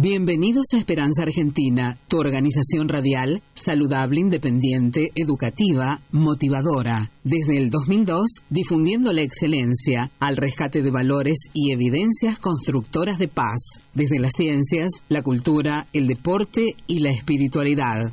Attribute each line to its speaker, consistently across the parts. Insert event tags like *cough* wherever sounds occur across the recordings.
Speaker 1: Bienvenidos a Esperanza Argentina, tu organización radial, saludable, independiente, educativa, motivadora. Desde el 2002, difundiendo la excelencia al rescate de valores y evidencias constructoras de paz, desde las ciencias, la cultura, el deporte y la espiritualidad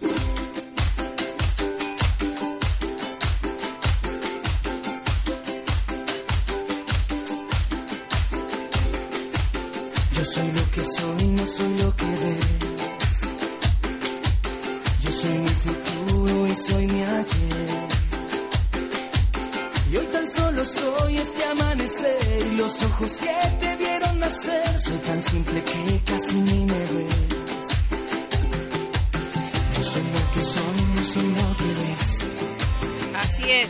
Speaker 2: Yo soy lo que soy, no soy lo que ves. Yo soy mi futuro y soy mi ayer. Y hoy tan solo soy este amanecer y los ojos que te vieron nacer. Soy tan simple que casi ni me ves.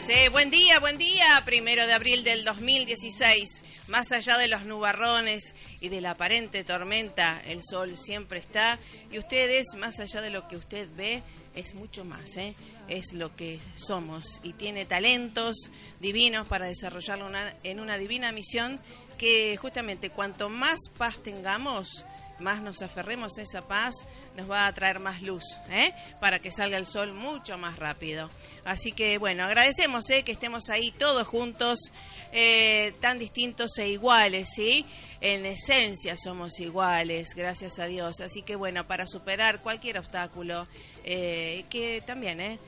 Speaker 3: ¿Eh? buen día, buen día, primero de abril del 2016. Más allá de los nubarrones y de la aparente tormenta, el sol siempre está. Y ustedes, más allá de lo que usted ve, es mucho más, ¿eh? es lo que somos. Y tiene talentos divinos para desarrollarlo una- en una divina misión que justamente cuanto más paz tengamos, más nos aferremos a esa paz, nos va a traer más luz, ¿eh? para que salga el sol mucho más rápido. Así que bueno, agradecemos ¿eh? que estemos ahí todos juntos, eh, tan distintos e iguales, ¿sí? En esencia somos iguales, gracias a Dios. Así que bueno, para superar cualquier obstáculo, que también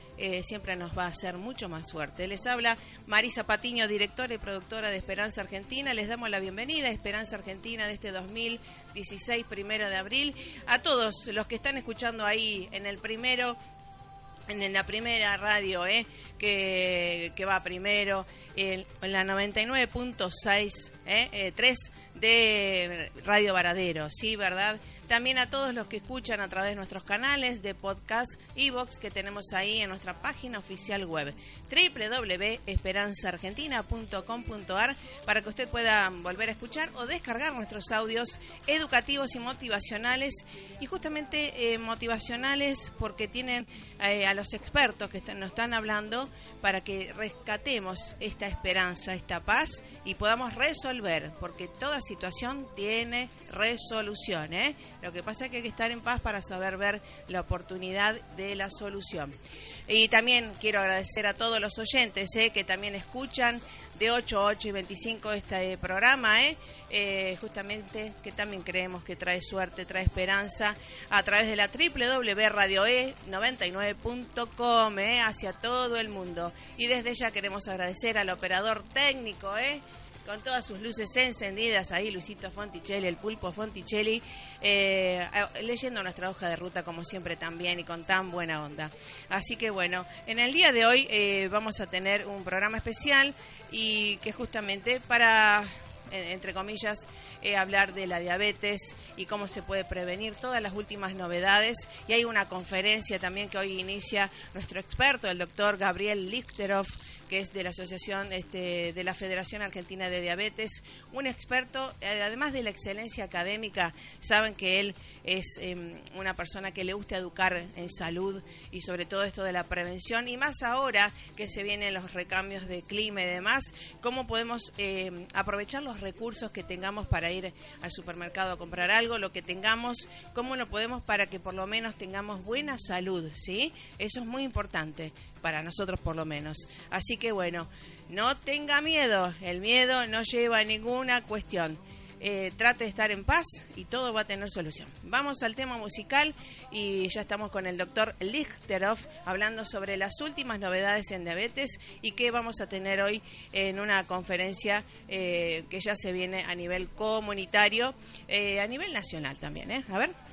Speaker 3: siempre nos va a hacer mucho más fuerte. Les habla Marisa Patiño, directora y productora de Esperanza Argentina. Les damos la bienvenida a Esperanza Argentina de este 2016, primero de abril. A todos los que están escuchando ahí en el primero en la primera radio eh, que, que va primero, en, en la 99.6, eh, eh, 3 de Radio Varadero, ¿sí, verdad? También a todos los que escuchan a través de nuestros canales de podcast y box que tenemos ahí en nuestra página oficial web www.esperanzaargentina.com.ar para que usted pueda volver a escuchar o descargar nuestros audios educativos y motivacionales y justamente eh, motivacionales porque tienen eh, a los expertos que nos están hablando para que rescatemos esta esperanza, esta paz y podamos resolver, porque toda situación tiene resolución. ¿eh? Lo que pasa es que hay que estar en paz para saber ver la oportunidad de la solución. Y también quiero agradecer a todos los oyentes ¿eh? que también escuchan de 8 a 8 y 25 este programa, ¿eh? Eh, justamente que también creemos que trae suerte, trae esperanza a través de la www.radioe99.com ¿eh? hacia todo el mundo. Y desde ya queremos agradecer al operador técnico, ¿eh? Con todas sus luces encendidas ahí, Luisito Fonticelli, el pulpo Fonticelli, eh, leyendo nuestra hoja de ruta como siempre también y con tan buena onda. Así que bueno, en el día de hoy eh, vamos a tener un programa especial y que justamente para, en- entre comillas, eh, hablar de la diabetes y cómo se puede prevenir, todas las últimas novedades. Y hay una conferencia también que hoy inicia nuestro experto, el doctor Gabriel Lichteroff, que es de la Asociación este, de la Federación Argentina de Diabetes, un experto, eh, además de la excelencia académica, saben que él es eh, una persona que le gusta educar en salud y sobre todo esto de la prevención, y más ahora que se vienen los recambios de clima y demás, cómo podemos eh, aprovechar los recursos que tengamos para ir al supermercado a comprar algo, lo que tengamos, cómo lo podemos para que por lo menos tengamos buena salud, ¿sí? Eso es muy importante para nosotros por lo menos. Así que bueno, no tenga miedo, el miedo no lleva a ninguna cuestión. eh, trate de estar en paz y todo va a tener solución. Vamos al tema musical y ya estamos con el doctor Lichteroff hablando sobre las últimas novedades en diabetes y qué vamos a tener hoy en una conferencia eh, que ya se viene a nivel comunitario, eh, a nivel nacional también. ¿eh? A ver.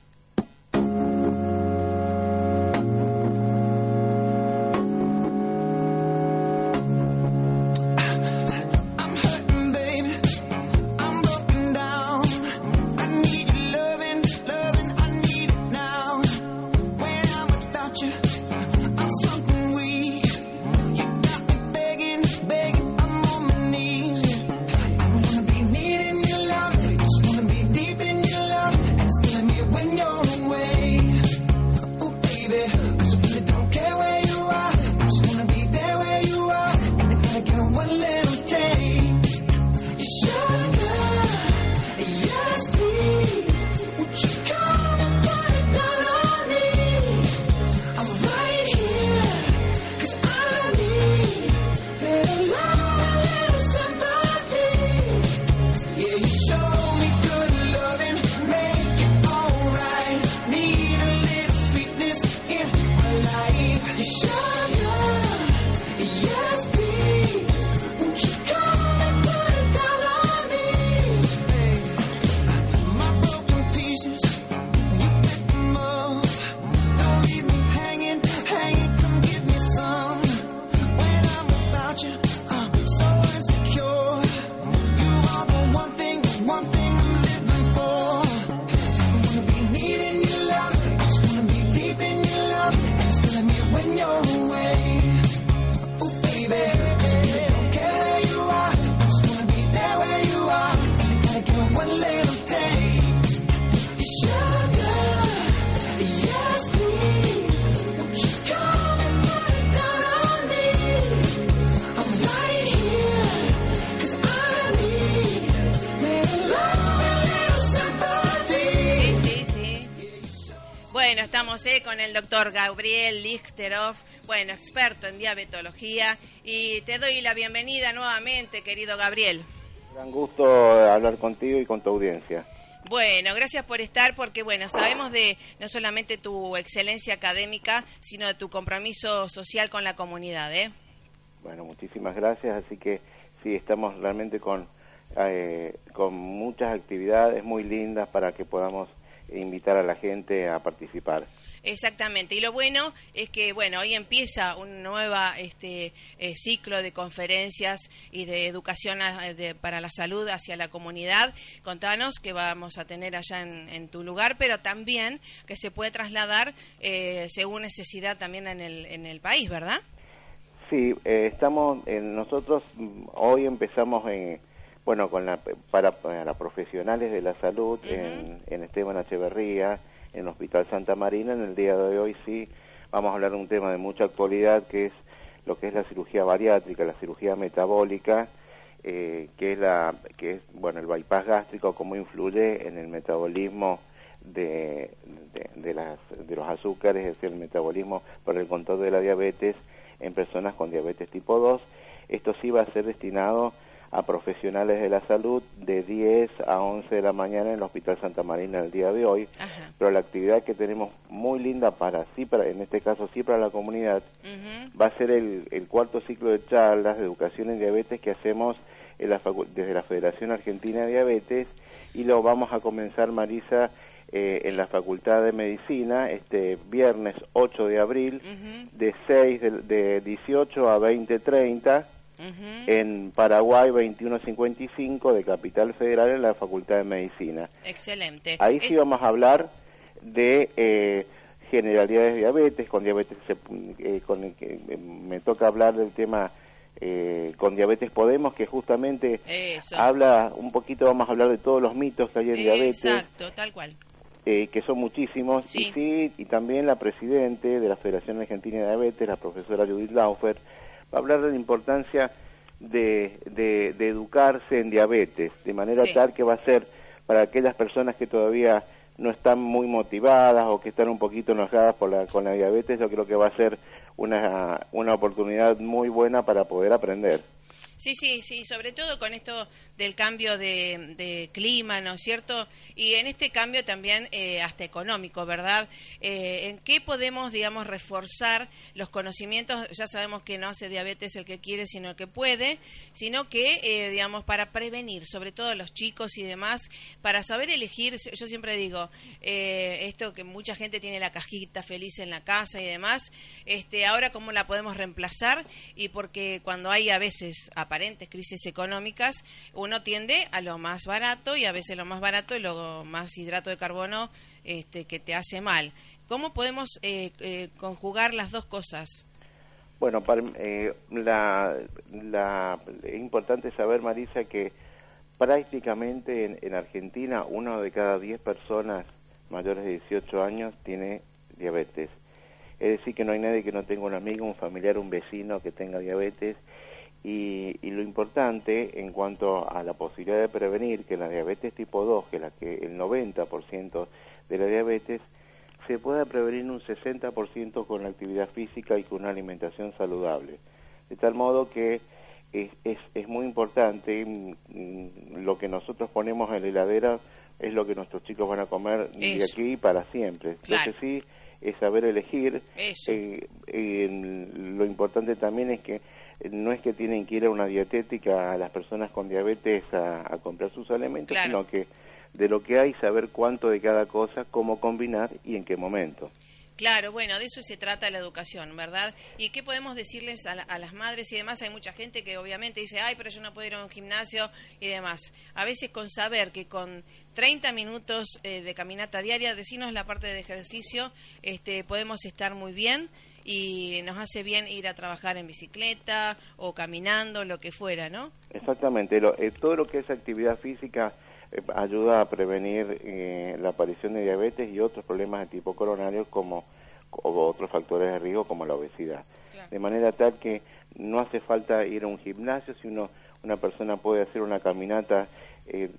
Speaker 3: Con el doctor Gabriel Lichteroff, bueno, experto en diabetología, y te doy la bienvenida nuevamente, querido Gabriel.
Speaker 4: Gran gusto hablar contigo y con tu audiencia.
Speaker 3: Bueno, gracias por estar porque, bueno, sabemos de no solamente tu excelencia académica, sino de tu compromiso social con la comunidad, ¿eh?
Speaker 4: Bueno, muchísimas gracias. Así que sí, estamos realmente con, eh, con muchas actividades muy lindas para que podamos invitar a la gente a participar.
Speaker 3: Exactamente. Y lo bueno es que, bueno, hoy empieza un nuevo este, eh, ciclo de conferencias y de educación a- de- para la salud hacia la comunidad. Contanos qué vamos a tener allá en, en tu lugar, pero también que se puede trasladar eh, según necesidad también en el, en el país, ¿verdad?
Speaker 4: Sí, eh, estamos, eh, nosotros mm, hoy empezamos en, bueno, con la, para, para profesionales de la salud en, en Esteban Echeverría, en el Hospital Santa Marina. En el día de hoy sí vamos a hablar de un tema de mucha actualidad que es lo que es la cirugía bariátrica, la cirugía metabólica, eh, que es la, que es, bueno, el bypass gástrico, cómo influye en el metabolismo de, de, de los azúcares, es decir, el metabolismo por el control de la diabetes en personas con diabetes tipo 2. Esto sí va a ser destinado a profesionales de la salud de 10 a 11 de la mañana en el Hospital Santa Marina el día de hoy.
Speaker 3: Ajá.
Speaker 4: Pero la actividad que tenemos muy linda para sí, para en este caso sí para la comunidad, va a ser el, el cuarto ciclo de charlas de educación en diabetes que hacemos en la desde la Federación Argentina de Diabetes y lo vamos a comenzar, Marisa, eh, en la Facultad de Medicina este viernes 8 de abril de 6 de, de 18 a 20.30
Speaker 3: Ujú.
Speaker 4: en Paraguay 2155 de Capital Federal en la Facultad de Medicina.
Speaker 3: Excelente.
Speaker 4: Ahí sí
Speaker 3: Es-
Speaker 4: vamos a hablar de eh, generalidades de diabetes, con diabetes, se- eh, con eh, me toca hablar del tema eh, con diabetes Podemos, que justamente
Speaker 3: Eso.
Speaker 4: habla un poquito, vamos a hablar de todos los mitos que hay en diabetes,
Speaker 3: Exacto, tal cual.
Speaker 4: eh, que son muchísimos,
Speaker 3: Sí.
Speaker 4: y sí, y también la presidente de la Federación Argentina de Diabetes, la profesora Judith Laufer, hablar de la importancia de, de, de educarse en diabetes, de manera
Speaker 3: Sí.
Speaker 4: tal que va a ser para aquellas personas que todavía no están muy motivadas o que están un poquito enojadas por la, con la diabetes, yo creo que va a ser una, una oportunidad muy buena para poder aprender.
Speaker 3: Sí, sí, sí, sobre todo con esto del cambio de, de clima, ¿no es cierto? Y en este cambio también eh, hasta económico, ¿verdad? Eh, ¿En qué podemos, digamos, reforzar los conocimientos? Ya sabemos que no hace diabetes el que quiere, sino el que puede, sino que, eh, digamos, para prevenir, sobre todo a los chicos y demás, para saber elegir, yo siempre digo, eh, esto que mucha gente tiene la cajita feliz en la casa y demás, este, ahora cómo la podemos reemplazar y porque cuando hay a veces aparentes crisis económicas, uno tiende a lo más barato y a veces lo más barato y lo más hidrato de carbono este, que te hace mal. ¿Cómo podemos eh, eh, conjugar las dos cosas?
Speaker 4: Bueno, para, eh, la, la- es importante saber, Marisa, que prácticamente en, en Argentina uno de cada 10 personas mayores de 18 años tiene diabetes. Es decir, que no hay nadie que no tenga un amigo, un familiar, un vecino que tenga diabetes. Y, y lo importante en cuanto a la posibilidad de prevenir que la diabetes tipo 2, que la que el 90% de la diabetes, se pueda prevenir un 60% con la actividad física y con una alimentación saludable. De tal modo que es, es, es muy importante, mm, mm, lo que nosotros ponemos en la heladera es lo que nuestros chicos van a comer de aquí para siempre.
Speaker 3: Claro.
Speaker 4: Lo que sí es saber elegir.
Speaker 3: Eso.
Speaker 4: Eh, eh, lo importante también es que no es que tienen que ir a una dietética a las personas con diabetes a, a comprar sus alimentos,
Speaker 3: Claro.
Speaker 4: sino que de lo que hay saber cuánto de cada cosa, cómo combinar y en qué momento.
Speaker 3: Claro, bueno, de eso se trata la educación, ¿verdad? ¿Y qué podemos decirles a, la- a las madres y demás? Hay mucha gente que obviamente dice, ay, pero yo no puedo ir a un gimnasio y demás. A veces con saber que con 30 minutos eh, de caminata diaria, decirnos la parte de ejercicio, este, podemos estar muy bien y nos hace bien ir a trabajar en bicicleta o caminando, lo que fuera, ¿no?
Speaker 4: Exactamente, lo- eh, todo lo que es actividad física eh, ayuda a prevenir eh, la aparición de diabetes y otros problemas de tipo coronario como o otros factores de riesgo como la obesidad.
Speaker 3: Claro.
Speaker 4: De manera tal que no hace falta ir a un gimnasio, si uno, una persona puede hacer una caminata, eh,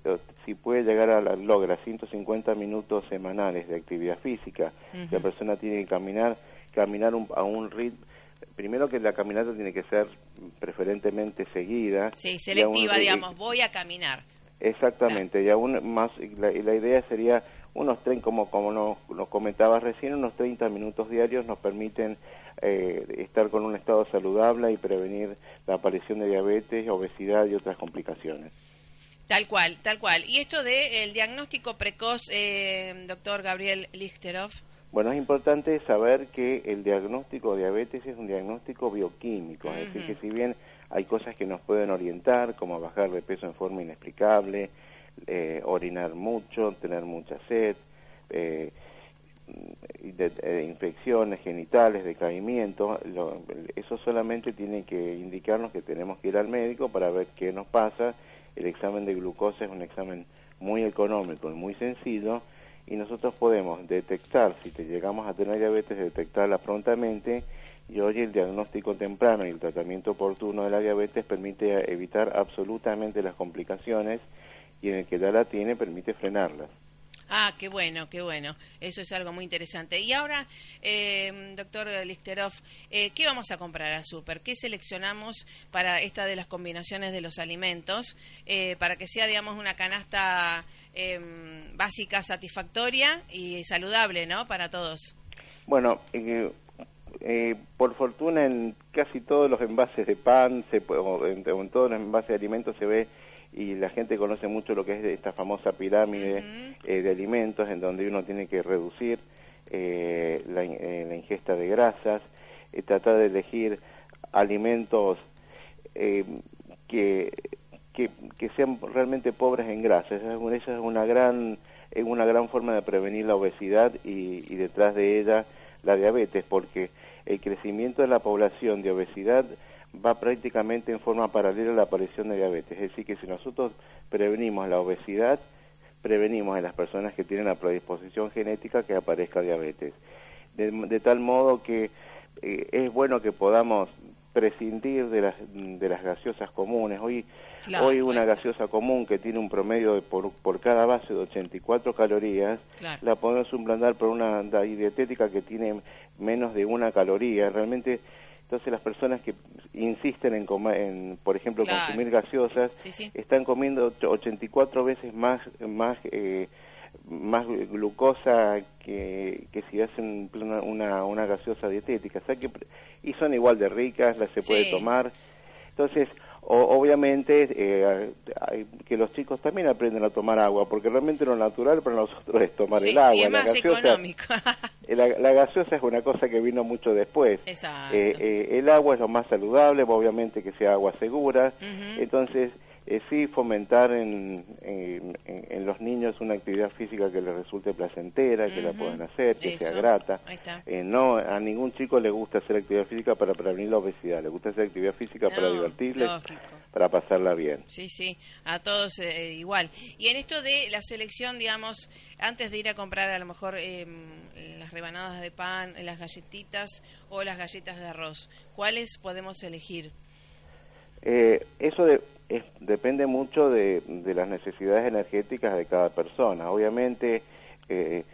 Speaker 4: si puede llegar a la, logra 150 minutos semanales de actividad física, la persona tiene que caminar, caminar un- a un ritmo, primero que la caminata tiene que ser preferentemente seguida.
Speaker 3: Sí,
Speaker 4: un
Speaker 3: selectiva, digamos, voy a caminar.
Speaker 4: Exactamente, y aún más, la, y la idea sería unos tren, como, como nos, nos comentabas recién, unos 30 minutos diarios nos permiten eh, estar con un estado saludable y prevenir la aparición de diabetes, obesidad y otras complicaciones.
Speaker 3: Tal cual, tal cual. Y esto de el diagnóstico precoz, eh, doctor Gabriel Lichteroff.
Speaker 4: Bueno, es importante saber que el diagnóstico de diabetes es un diagnóstico bioquímico, es decir, que si bien hay cosas que nos pueden orientar, como bajar de peso en forma inexplicable, eh, orinar mucho, tener mucha sed, eh, de- de infecciones genitales, decaimiento, lo- eso solamente tiene que indicarnos que tenemos que ir al médico para ver qué nos pasa. El examen de glucosa es un examen muy económico y muy sencillo y nosotros podemos detectar, si te llegamos a tener diabetes, detectarla prontamente y hoy el diagnóstico temprano y el tratamiento oportuno de la diabetes permite evitar absolutamente las complicaciones y en el que ya la tiene permite frenarlas.
Speaker 3: Ah, qué bueno, qué bueno. Eso es algo muy interesante. Y ahora, eh, doctor Lichteroff, eh, ¿qué vamos a comprar al súper? ¿Qué seleccionamos para esta de las combinaciones de los alimentos? eh, para que sea, digamos, una canasta eh, básica, satisfactoria y saludable, ¿no? Para todos.
Speaker 4: Bueno, eh, eh, por fortuna en casi todos los envases de pan, se, o en, todos los envases de alimentos se ve y la gente conoce mucho lo que es esta famosa pirámide eh, de alimentos en donde uno tiene que reducir eh, la, la ingesta de grasas, tratar de elegir alimentos eh, que, que, sean realmente pobres en grasa. Esa es, una- es una gran es una gran forma de prevenir la obesidad y, y detrás de ella la diabetes, porque el crecimiento de la población de obesidad va prácticamente en forma paralela a la aparición de diabetes. Es decir, que si nosotros prevenimos la obesidad, prevenimos en las personas que tienen la predisposición genética que aparezca diabetes. De, de tal modo que eh, es bueno que podamos prescindir de las, de las gaseosas comunes. Hoy,
Speaker 3: Claro,
Speaker 4: hoy una
Speaker 3: bueno.
Speaker 4: gaseosa común que tiene un promedio de por, por cada base de 84 calorías,
Speaker 3: Claro.
Speaker 4: la podemos suplantar por una dietética que tiene menos de una caloría. Realmente, entonces las personas que insisten en, comer, en por ejemplo,
Speaker 3: Claro.
Speaker 4: consumir gaseosas,
Speaker 3: Sí, sí.
Speaker 4: están comiendo och- 84 veces más más eh, más glucosa que, que si hacen una, una, una gaseosa dietética. O sea que, y son igual de ricas, las se puede tomar. Entonces, o- obviamente, eh, que los chicos también aprenden a tomar agua, porque realmente lo natural para nosotros es tomar
Speaker 3: Sí,
Speaker 4: el agua.
Speaker 3: y es
Speaker 4: la gaseosa-
Speaker 3: económico. *laughs*
Speaker 4: eh, La, la gaseosa es una cosa que vino mucho después. Eh, eh, el agua es lo más saludable, obviamente que sea agua segura. Entonces, eh, sí fomentar en, en, los niños una actividad física que les resulte placentera, que la puedan hacer, que sea grata.
Speaker 3: Ahí está.
Speaker 4: Eh, no, a ningún chico le gusta hacer actividad física para prevenir la obesidad, le gusta hacer actividad física para
Speaker 3: No,
Speaker 4: divertirle,
Speaker 3: lógico.
Speaker 4: para pasarla bien.
Speaker 3: Sí, sí, a todos eh, igual. Y en esto de la selección, digamos, antes de ir a comprar a lo mejor eh, las rebanadas de pan, las galletitas o las galletas de arroz, ¿cuáles podemos elegir?
Speaker 4: Eh, eso de- es- depende mucho de, de las necesidades energéticas de cada persona. Obviamente eh,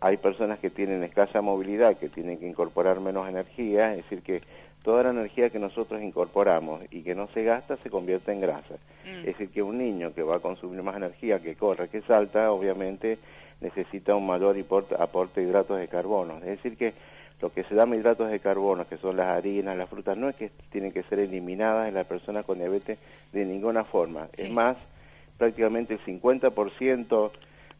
Speaker 4: hay personas que tienen escasa movilidad, que tienen que incorporar menos energía, es decir, que toda la energía que nosotros incorporamos y que no se gasta se convierte en grasa.
Speaker 3: Mm.
Speaker 4: Es decir, que un niño que va a consumir más energía, que corre, que salta, obviamente necesita un mayor aporte, aporte de hidratos de carbono. Es decir, que lo que se llama hidratos de carbono, que son las harinas, las frutas, no es que tienen que ser eliminadas en la persona con diabetes de ninguna forma.
Speaker 3: Sí.
Speaker 4: Es más, prácticamente el 50%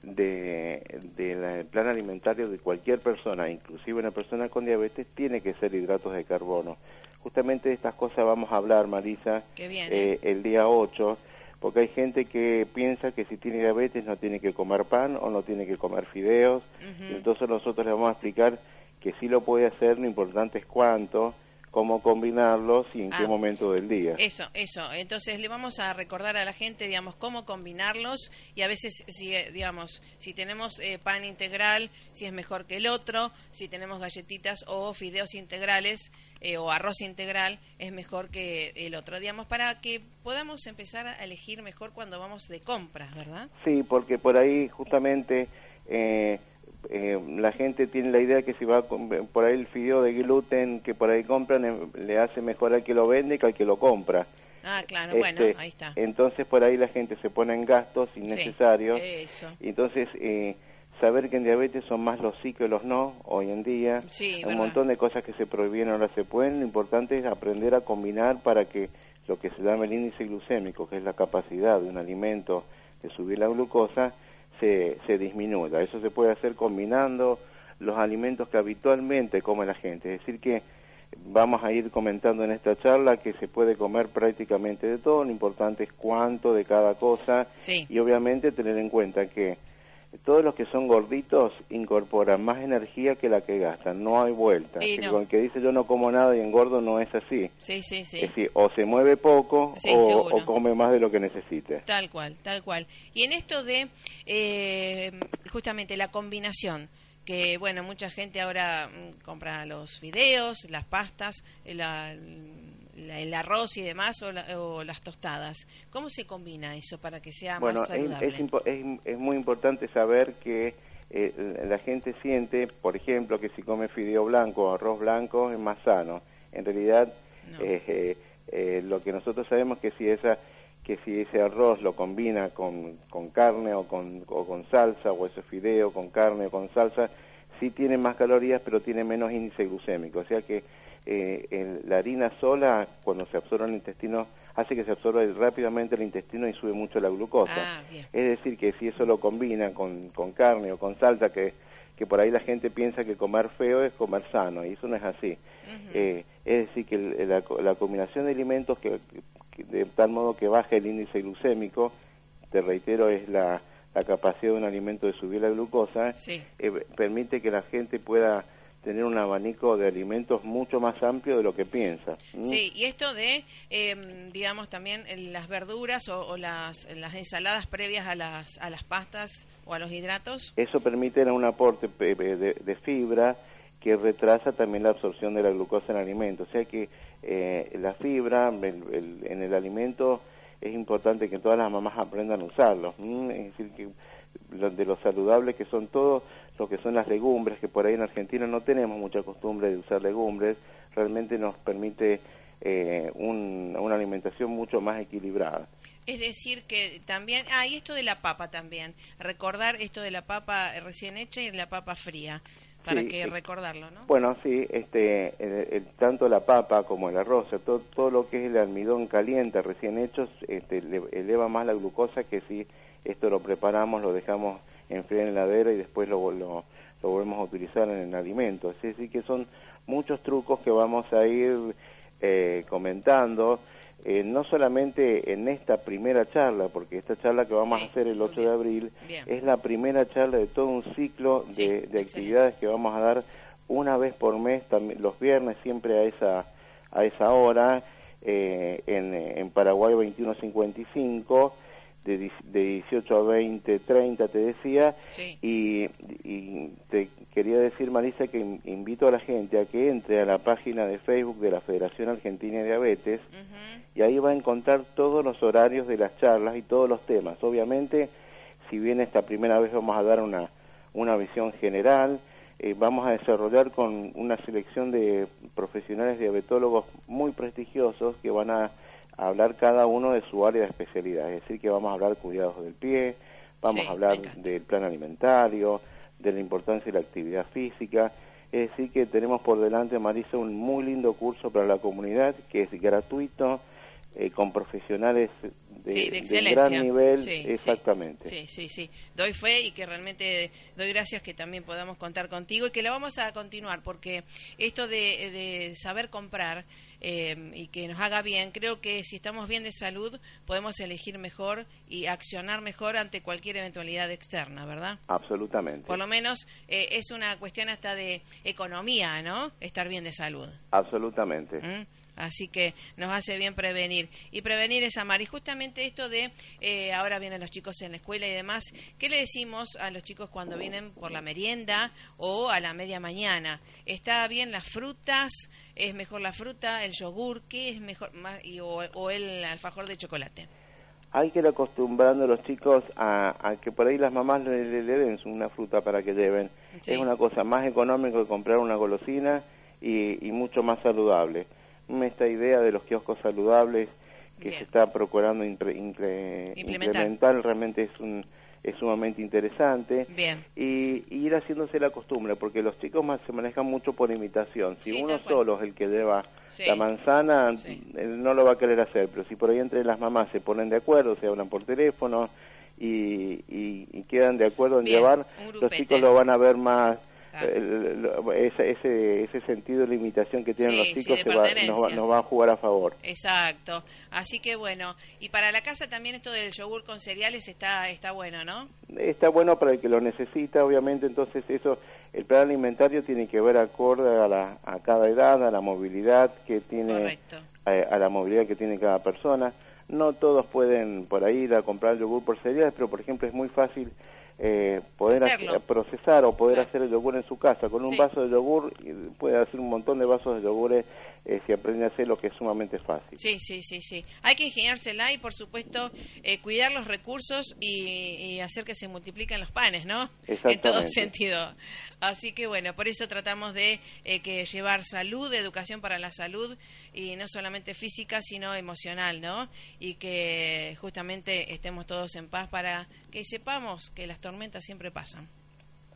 Speaker 4: de- del plan alimentario de cualquier persona, inclusive una persona con diabetes, tiene que ser hidratos de carbono. Justamente de estas cosas vamos a hablar, Marisa,
Speaker 3: bien,
Speaker 4: eh, el día 8, porque hay gente que piensa que si tiene diabetes no tiene que comer pan o no tiene que comer fideos. Y entonces nosotros le vamos a explicar que sí lo puede hacer, lo importante es cuánto, cómo combinarlos y en qué
Speaker 3: Ah.
Speaker 4: momento del día.
Speaker 3: Eso, eso. Entonces le vamos a recordar a la gente, digamos, cómo combinarlos y a veces, si, eh, digamos, si tenemos eh, pan integral, si es mejor que el otro, si tenemos galletitas o fideos integrales eh, o arroz integral, es mejor que el otro, digamos, para que podamos empezar a elegir mejor cuando vamos de compras, ¿verdad?
Speaker 4: Sí, porque por ahí justamente eh, eh, la gente tiene la idea que si va por ahí el fideo de gluten que por ahí compran eh, le hace mejor al que lo vende que al que lo compra.
Speaker 3: Ah, claro,
Speaker 4: Este,
Speaker 3: bueno, ahí está.
Speaker 4: Entonces por ahí la gente se pone en gastos innecesarios.
Speaker 3: Sí, eso.
Speaker 4: Entonces eh, saber que en diabetes son más los sí que los no hoy en día.
Speaker 3: Sí,
Speaker 4: Hay un montón de cosas que se prohibían ahora se pueden. Lo importante es aprender a combinar para que lo que se llama el índice glucémico, que es la capacidad de un alimento de subir la glucosa, se, se disminuya. Eso se puede hacer combinando los alimentos que habitualmente come la gente. Es decir, que vamos a ir comentando en esta charla que se puede comer prácticamente de todo. Lo importante es cuánto de cada cosa
Speaker 3: Sí.
Speaker 4: y obviamente tener en cuenta que todos los que son gorditos incorporan más energía que la que gastan, no hay vuelta.
Speaker 3: Sí, no.
Speaker 4: Con el que dice yo no como nada y engordo no es así.
Speaker 3: Sí, sí, sí.
Speaker 4: Es decir, o se mueve poco
Speaker 3: Sí,
Speaker 4: o, come más de lo que necesite.
Speaker 3: Tal cual, tal cual. Y en esto de eh, justamente la combinación, que bueno, mucha gente ahora mm, compra los videos, las pastas, la- la- el arroz y demás, o, la- o las tostadas. ¿Cómo se combina eso para que sea
Speaker 4: Bueno,
Speaker 3: más saludable?
Speaker 4: es, es- es muy importante saber que eh, la gente siente, por ejemplo, que si come fideo blanco o arroz blanco es más sano. En realidad,
Speaker 3: No.
Speaker 4: eh, eh, lo que nosotros sabemos que si esa que si ese arroz lo combina con, con carne o con, o con salsa, o ese fideo con carne o con salsa, sí tiene más calorías, pero tiene menos índice glucémico. O sea que eh, el- la harina sola, cuando se absorbe en el intestino, hace que se absorba rápidamente el intestino y sube mucho la glucosa.
Speaker 3: Ah.
Speaker 4: Es decir, que si eso lo combina con, con carne o con salsa, que, que por ahí la gente piensa que comer feo es comer sano, y eso no es así. Eh, es decir, que el- la, la combinación de alimentos que, que- de tal modo que baje el índice glucémico, te reitero, es la, la capacidad de un alimento de subir la glucosa,
Speaker 3: Sí.
Speaker 4: eh, permite que la gente pueda tener un abanico de alimentos mucho más amplio de lo que piensa.
Speaker 3: Sí, y esto de, eh, digamos, también eh, las verduras o, o las, las ensaladas previas a las, a las pastas o a los hidratos.
Speaker 4: Eso permite un aporte de, de fibra que retrasa también la absorción de la glucosa en el alimento. O sea que eh, la fibra el- el- en el alimento es importante que todas las mamás aprendan a usarlo. ¿m? Es decir, que de lo saludable que son todos lo que son las legumbres, que por ahí en Argentina no tenemos mucha costumbre de usar legumbres, realmente nos permite eh, un- una alimentación mucho más equilibrada.
Speaker 3: Es decir, que también, ah, y esto de la papa también, recordar esto de la papa recién hecha y la papa fría, para
Speaker 4: Sí,
Speaker 3: que
Speaker 4: eh,
Speaker 3: recordarlo, ¿no?
Speaker 4: Bueno, sí, este, el- el- tanto la papa como el arroz, todo, todo lo que es el almidón caliente recién hecho, este, le- eleva más la glucosa que si esto lo preparamos, lo dejamos enfriar en la heladera y después lo, lo, lo volvemos a utilizar en el alimento. Es decir, que son muchos trucos que vamos a ir eh, comentando, eh, no solamente en esta primera charla, porque esta charla que vamos
Speaker 3: Sí,
Speaker 4: a hacer el
Speaker 3: muy
Speaker 4: 8 de abril
Speaker 3: Bien.
Speaker 4: es la primera charla de todo un ciclo
Speaker 3: Sí,
Speaker 4: de, de actividades que vamos a dar una vez por mes, también, los viernes siempre a esa, a esa hora, eh, en, en Paraguay 2155, de, de 18 a 20, 30 te decía,
Speaker 3: Sí.
Speaker 4: y, y te quería decir, Marisa, que in- invito a la gente a que entre a la página de Facebook de la Federación Argentina de Diabetes, y ahí va a encontrar todos los horarios de las charlas y todos los temas. Obviamente, si bien esta primera vez vamos a dar una, una visión general, eh, vamos a desarrollar con una selección de profesionales diabetólogos muy prestigiosos que van a, a hablar cada uno de su área de especialidad. Es decir, que vamos a hablar cuidados del pie, vamos
Speaker 3: Sí,
Speaker 4: a hablar del plan alimentario, de la importancia de la actividad física. Es decir, que tenemos por delante, Marisa, un muy lindo curso para la comunidad que es gratuito, eh, con profesionales de,
Speaker 3: Sí, de
Speaker 4: de
Speaker 3: excelencia.
Speaker 4: gran nivel,
Speaker 3: sí.
Speaker 4: exactamente.
Speaker 3: Sí, sí, sí. Doy fe y que realmente doy gracias que también podamos contar contigo y que la vamos a continuar porque esto de, de saber comprar eh, y que nos haga bien, creo que si estamos bien de salud podemos elegir mejor y accionar mejor ante cualquier eventualidad externa, ¿verdad?
Speaker 4: Absolutamente.
Speaker 3: Por lo menos eh, es una cuestión hasta de economía, ¿no? Estar bien de salud.
Speaker 4: Absolutamente.
Speaker 3: ¿Mm? Así que nos hace bien prevenir. Y prevenir es amar. Y justamente esto de, eh, ahora vienen los chicos en la escuela y demás, ¿qué le decimos a los chicos cuando vienen por la merienda o a la media mañana? ¿Está bien las frutas? ¿Es mejor la fruta, el yogur? ¿Qué es mejor? Más, y, o, o el alfajor de chocolate?
Speaker 4: Hay que ir acostumbrando a los chicos a, a que por ahí las mamás le, le- le den una fruta para que lleven.
Speaker 3: Sí.
Speaker 4: Es una cosa más económica que comprar una golosina y, y mucho más saludable. Esta idea de los kioscos saludables que
Speaker 3: Bien.
Speaker 4: se está procurando
Speaker 3: Implementar.
Speaker 4: implementar realmente es, un, es sumamente interesante.
Speaker 3: Bien.
Speaker 4: Y, y ir haciéndose la costumbre, porque los chicos más se manejan mucho por imitación. Si
Speaker 3: Sí,
Speaker 4: uno solo es el que lleva
Speaker 3: Sí.
Speaker 4: la manzana,
Speaker 3: Sí.
Speaker 4: él no lo va a querer hacer, pero si por ahí entre las mamás se ponen de acuerdo, se hablan por teléfono y, y- y quedan de acuerdo en
Speaker 3: Bien,
Speaker 4: llevar, los chicos lo van a ver más,
Speaker 3: Claro.
Speaker 4: el- lo- ese, ese, ese sentido de limitación que tienen
Speaker 3: Sí,
Speaker 4: los chicos
Speaker 3: de
Speaker 4: se va- nos, va,
Speaker 3: pertenencia.
Speaker 4: nos va a jugar a favor.
Speaker 3: Exacto. Así que bueno. Y para la casa también esto del yogur con cereales está, está bueno, ¿no?
Speaker 4: Está bueno para el que lo necesita, obviamente, entonces eso, el plan alimentario tiene que ver acorde a, la, a cada edad, a la movilidad que tiene, a, a la movilidad que tiene cada persona. No todos pueden por ahí ir a comprar yogur por cereales, pero por ejemplo es muy fácil eh, poder hacer- procesar o poder
Speaker 3: Claro.
Speaker 4: hacer el yogur en su casa. Con un
Speaker 3: Sí.
Speaker 4: vaso de yogur puede hacer un montón de vasos de yogures eh, si aprende a hacer lo que es sumamente fácil.
Speaker 3: Sí, sí, sí, sí. Hay que ingeniársela y, por supuesto, eh, cuidar los recursos y, y hacer que se multipliquen los panes, ¿no? En todo sentido. Así que, bueno, por eso tratamos de eh, que llevar salud, educación para la salud, y no solamente física, sino emocional, ¿no? Y que justamente estemos todos en paz para que sepamos que las tormentas siempre pasan.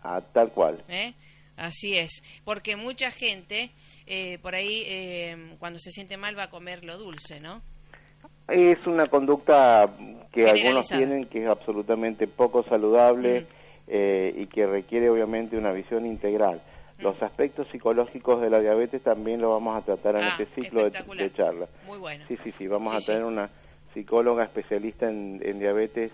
Speaker 4: Ah, tal cual.
Speaker 3: ¿eh? Así es, porque mucha gente eh, por ahí eh, cuando se siente mal va a comer lo dulce, ¿no?
Speaker 4: Es una conducta que algunos tienen que es absolutamente poco saludable
Speaker 3: Mm.
Speaker 4: eh, y que requiere obviamente una visión integral.
Speaker 3: Mm.
Speaker 4: Los aspectos psicológicos de la diabetes también lo vamos a tratar en
Speaker 3: Ah,
Speaker 4: este ciclo de, de charla.
Speaker 3: Muy bueno.
Speaker 4: Sí, sí, sí, vamos
Speaker 3: Sí,
Speaker 4: a tener
Speaker 3: sí.
Speaker 4: una psicóloga especialista en, en diabetes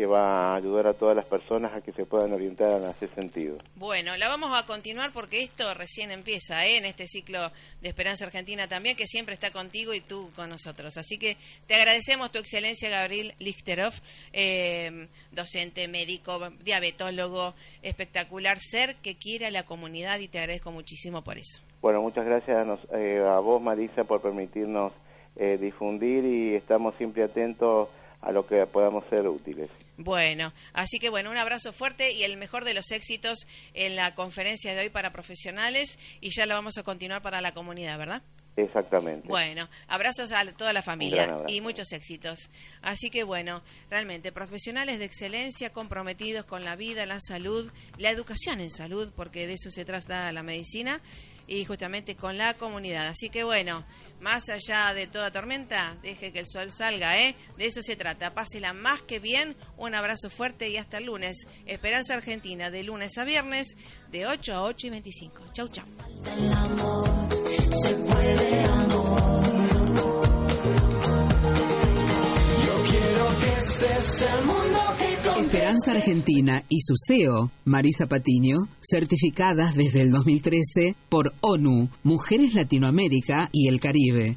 Speaker 4: que va a ayudar a todas las personas a que se puedan orientar en ese sentido.
Speaker 3: Bueno, la vamos a continuar porque esto recién empieza, ¿eh? en este ciclo de Esperanza Argentina también, que siempre está contigo y tú con nosotros. Así que te agradecemos tu excelencia, Gabriel Lichterov, eh, docente, médico, diabetólogo, espectacular ser que quiere a la comunidad y te agradezco muchísimo por eso.
Speaker 4: Bueno, muchas gracias a, nos- eh, a vos, Marisa, por permitirnos eh, difundir y estamos siempre atentos a lo que podamos ser útiles.
Speaker 3: Bueno, así que bueno, un abrazo fuerte y el mejor de los éxitos en la conferencia de hoy para profesionales y ya la vamos a continuar para la comunidad, ¿verdad?
Speaker 4: Exactamente.
Speaker 3: Bueno, abrazos a toda la familia y muchos éxitos. Así que bueno, realmente profesionales de excelencia comprometidos con la vida, la salud, la educación en salud, porque de eso se trata la medicina y justamente con la comunidad. Así que bueno, más allá de toda tormenta, deje que el sol salga, ¿eh? De eso se trata. Pásela más que bien. Un abrazo fuerte y hasta el lunes. Esperanza Argentina, de lunes a viernes, de 8 a 8 y 25. Chau, chau.
Speaker 5: Argentina y su CEO, Marisa Patiño, certificadas desde el 2013 por ONU, Mujeres Latinoamérica y el Caribe.